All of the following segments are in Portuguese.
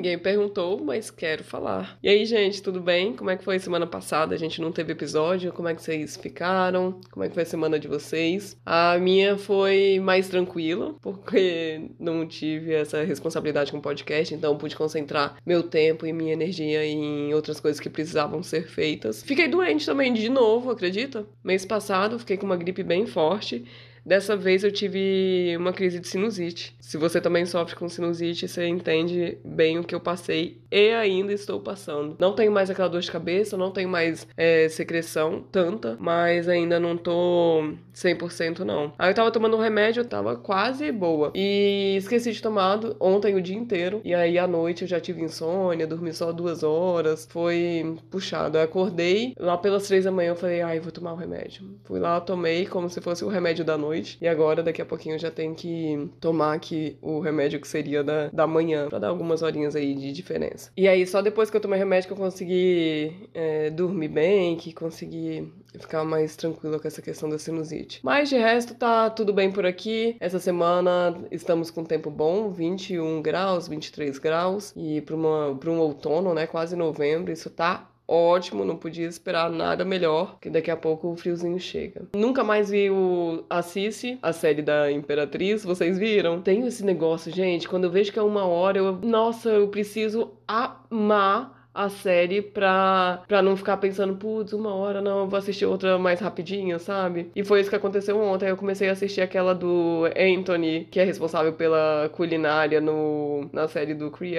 Ninguém perguntou, mas quero falar. E aí, gente, tudo bem? Como é que foi semana passada? A gente não teve episódio. Como é que vocês ficaram? Como é que foi a semana de vocês? A minha foi mais tranquila, porque não tive essa responsabilidade com o podcast, então pude concentrar meu tempo e minha energia em outras coisas que precisavam ser feitas. Fiquei doente também de novo, acredita? Mês passado fiquei com uma gripe bem forte Dessa vez eu tive uma crise de sinusite. Se você também sofre com sinusite, você entende bem o que eu passei e ainda estou passando. Não tenho mais aquela dor de cabeça, não tenho mais é, secreção tanta, mas ainda não tô 100% não. Aí eu tava tomando um remédio, eu tava quase boa. E esqueci de tomar ontem o dia inteiro. E aí à noite eu já tive insônia, dormi só duas horas. Foi puxado. Eu acordei lá pelas três da manhã, eu falei, ai, vou tomar o remédio. Fui lá, tomei como se fosse o remédio da noite noite. E agora, daqui a pouquinho, já tenho que tomar aqui o remédio que seria da, da manhã, pra dar algumas horinhas aí de diferença. E aí, só depois que eu tomei remédio que eu consegui é, dormir bem, que consegui ficar mais tranquila com essa questão da sinusite. Mas de resto, tá tudo bem por aqui. Essa semana estamos com tempo bom, 21 graus, 23 graus. E para um outono, né, quase novembro, isso tá ótimo, não podia esperar nada melhor, que daqui a pouco o friozinho chega. Nunca mais vi o Assisi, a série da Imperatriz, vocês viram? Tenho esse negócio, gente, quando eu vejo que é uma hora, eu, nossa, eu preciso amar a série pra, pra não ficar pensando, putz, uma hora, não, vou assistir outra mais rapidinho, sabe? E foi isso que aconteceu ontem. Eu comecei a assistir aquela do Anthony, que é responsável pela culinária no, na série do Cree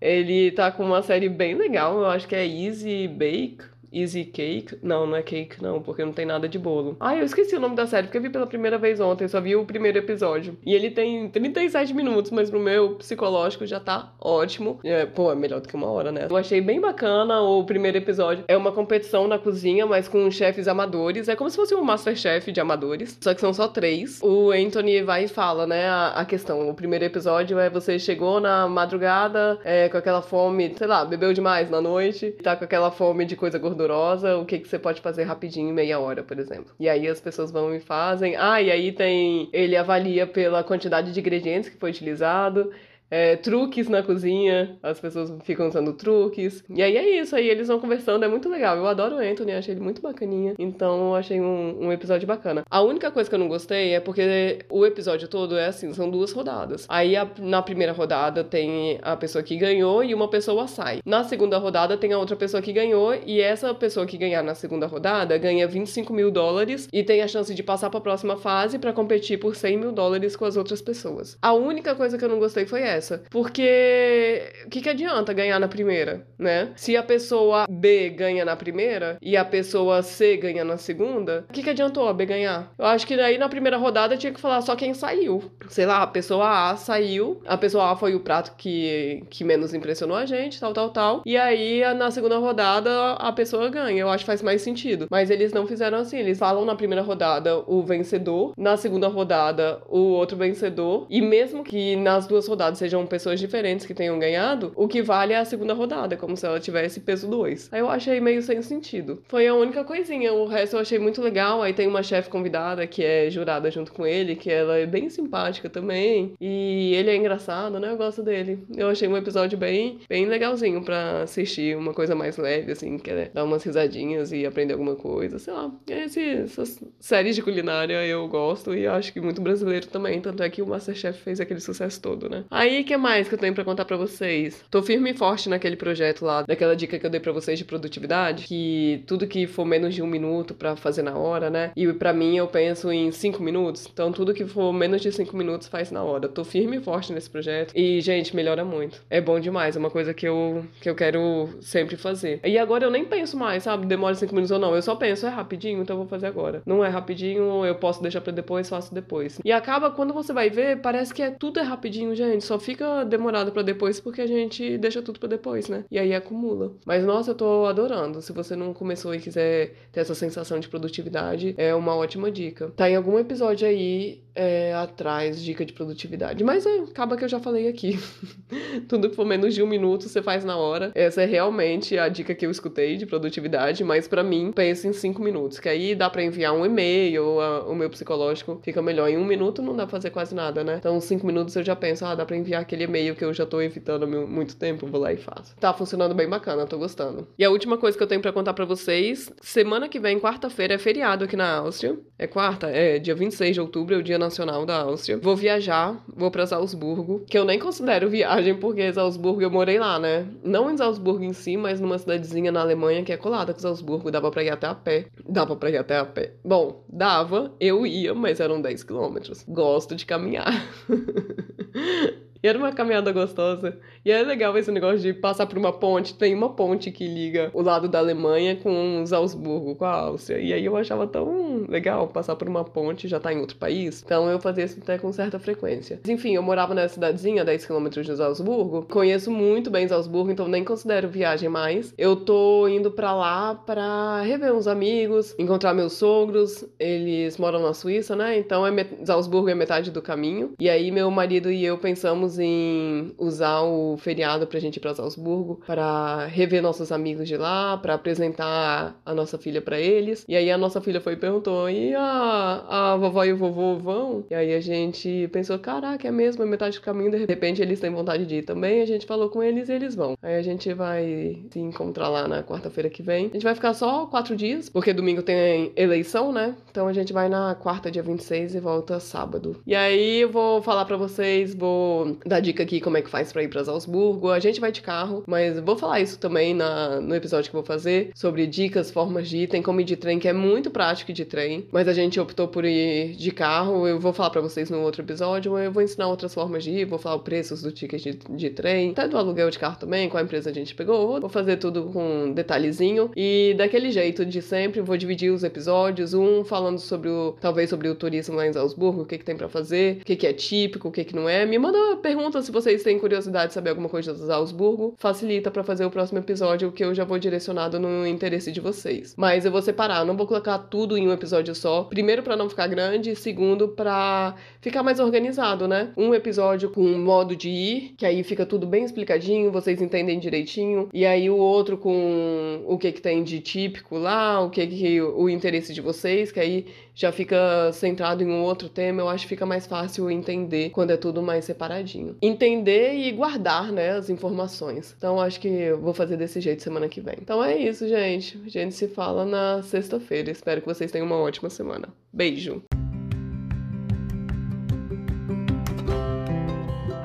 Ele tá com uma série bem legal, eu acho que é Easy Bake Easy Cake. Não, não é cake, não, porque não tem nada de bolo. Ah, eu esqueci o nome da série, porque eu vi pela primeira vez ontem, só vi o primeiro episódio. E ele tem 37 minutos, mas pro meu psicológico já tá ótimo. É, pô, é melhor do que uma hora, né? Eu achei bem bacana o primeiro episódio. É uma competição na cozinha, mas com chefes amadores. É como se fosse um Masterchef de amadores, só que são só três. O Anthony vai e fala, né, a, a questão. O primeiro episódio é você chegou na madrugada é, com aquela fome, sei lá, bebeu demais na noite, tá com aquela fome de coisa gordurosa o que, que você pode fazer rapidinho em meia hora, por exemplo. E aí as pessoas vão e fazem. Ah, e aí tem. Ele avalia pela quantidade de ingredientes que foi utilizado é, truques na cozinha, as pessoas ficam usando truques. E aí é isso, aí eles vão conversando, é muito legal. Eu adoro o Anthony, achei ele muito bacaninha. Então eu achei um, um episódio bacana. A única coisa que eu não gostei é porque o episódio todo é assim, são duas rodadas. Aí a, na primeira rodada tem a pessoa que ganhou e uma pessoa sai. Na segunda rodada tem a outra pessoa que ganhou e essa pessoa que ganhar na segunda rodada ganha 25 mil dólares e tem a chance de passar para a próxima fase para competir por 100 mil dólares com as outras pessoas. A única coisa que eu não gostei foi essa essa. Porque o que, que adianta ganhar na primeira, né? Se a pessoa B ganha na primeira e a pessoa C ganha na segunda, o que, que adiantou a B ganhar? Eu acho que daí na primeira rodada tinha que falar só quem saiu. Sei lá, a pessoa A saiu, a pessoa A foi o prato que, que menos impressionou a gente, tal, tal, tal. E aí na segunda rodada a pessoa ganha. Eu acho que faz mais sentido. Mas eles não fizeram assim. Eles falam na primeira rodada o vencedor, na segunda rodada o outro vencedor. E mesmo que nas duas rodadas sejam pessoas diferentes que tenham ganhado, o que vale é a segunda rodada, como se ela tivesse peso 2. Aí eu achei meio sem sentido. Foi a única coisinha, o resto eu achei muito legal. Aí tem uma chefe convidada que é jurada junto com ele, que ela é bem simpática também. E ele é engraçado, né? Eu gosto dele. Eu achei um episódio bem, bem legalzinho para assistir, uma coisa mais leve, assim, que é dar umas risadinhas e aprender alguma coisa, sei lá. Esse, essas séries de culinária eu gosto e acho que muito brasileiro também, tanto é que o Masterchef fez aquele sucesso todo, né? Aí que mais que eu tenho para contar para vocês? Tô firme e forte naquele projeto lá, daquela dica que eu dei para vocês de produtividade, que tudo que for menos de um minuto para fazer na hora, né? E para mim eu penso em cinco minutos, então tudo que for menos de cinco minutos faz na hora. Tô firme e forte nesse projeto e, gente, melhora muito. É bom demais, é uma coisa que eu, que eu quero sempre fazer. E agora eu nem penso mais, sabe? Demora cinco minutos ou não. Eu só penso, é rapidinho, então eu vou fazer agora. Não é rapidinho, eu posso deixar para depois, faço depois. E acaba, quando você vai ver, parece que é tudo é rapidinho, gente. Só fica demorado para depois porque a gente deixa tudo para depois, né? E aí acumula. Mas nossa, eu tô adorando. Se você não começou e quiser ter essa sensação de produtividade, é uma ótima dica. Tá em algum episódio aí é, atrás dica de produtividade. Mas é, acaba que eu já falei aqui. Tudo que for menos de um minuto você faz na hora. Essa é realmente a dica que eu escutei de produtividade, mas para mim, pensa em cinco minutos, que aí dá para enviar um e-mail, o meu psicológico fica melhor. Em um minuto não dá pra fazer quase nada, né? Então, cinco minutos eu já penso, ah, dá pra enviar aquele e-mail que eu já tô evitando muito tempo, vou lá e faço. Tá funcionando bem bacana, tô gostando. E a última coisa que eu tenho para contar para vocês, semana que vem, quarta-feira, é feriado aqui na Áustria. É quarta? É, dia 26 de outubro, é o Dia Nacional da Áustria. Vou viajar, vou pra Salzburgo, que eu nem considero viagem, porque Salzburgo eu morei lá, né? Não em Salzburgo em si, mas numa cidadezinha na Alemanha que é colada com Salzburgo, dava pra ir até a pé. Dava pra ir até a pé. Bom, dava, eu ia, mas eram 10 quilômetros. Gosto de caminhar. E era uma caminhada gostosa. E é legal esse negócio de passar por uma ponte. Tem uma ponte que liga o lado da Alemanha com os Salzburgo, com a Áustria. E aí eu achava tão legal passar por uma ponte, já tá em outro país. Então eu fazia isso até com certa frequência. Mas, enfim, eu morava nessa cidadezinha, 10km de Salzburgo. Conheço muito bem Salzburgo, então nem considero viagem mais. Eu tô indo pra lá pra rever uns amigos, encontrar meus sogros. Eles moram na Suíça, né? Então é met... Salzburgo é metade do caminho. E aí meu marido e eu pensamos em usar o feriado pra gente ir pra Salzburgo para rever nossos amigos de lá, para apresentar a nossa filha para eles. E aí a nossa filha foi e perguntou: e a, a vovó e o vovô vão? E aí a gente pensou: caraca, é mesmo, é metade do caminho. De repente eles têm vontade de ir também. A gente falou com eles e eles vão. Aí a gente vai se encontrar lá na quarta-feira que vem. A gente vai ficar só quatro dias, porque domingo tem eleição, né? Então a gente vai na quarta, dia 26 e volta sábado. E aí eu vou falar para vocês, vou dar dica aqui como é que faz para ir para Salzburgo. A gente vai de carro, mas vou falar isso também na, no episódio que vou fazer sobre dicas, formas de ir. Tem como ir de trem, que é muito prático de trem, mas a gente optou por ir de carro. Eu vou falar para vocês no outro episódio. Eu vou ensinar outras formas de ir, vou falar os preços do ticket de, de trem, até do aluguel de carro também, qual empresa a gente pegou. Vou fazer tudo com detalhezinho e daquele jeito de sempre. Vou dividir os episódios, um falando sobre o talvez sobre o turismo lá em Salzburgo, o que, que tem para fazer, o que, que é típico, o que, que não é. Me manda perguntas se vocês têm curiosidade de saber alguma coisa de Salzburgo, facilita para fazer o próximo episódio, que eu já vou direcionado no interesse de vocês. Mas eu vou separar, não vou colocar tudo em um episódio só. Primeiro, para não ficar grande, segundo, para ficar mais organizado, né? Um episódio com um modo de ir, que aí fica tudo bem explicadinho, vocês entendem direitinho, e aí o outro com o que que tem de típico lá, o que que o interesse de vocês, que aí já fica centrado em um outro tema, eu acho que fica mais fácil entender quando é tudo mais separadinho. Entender e guardar, né, as informações. Então acho que vou fazer desse jeito semana que vem. Então é isso, gente. A gente se fala na sexta-feira. Espero que vocês tenham uma ótima semana. Beijo!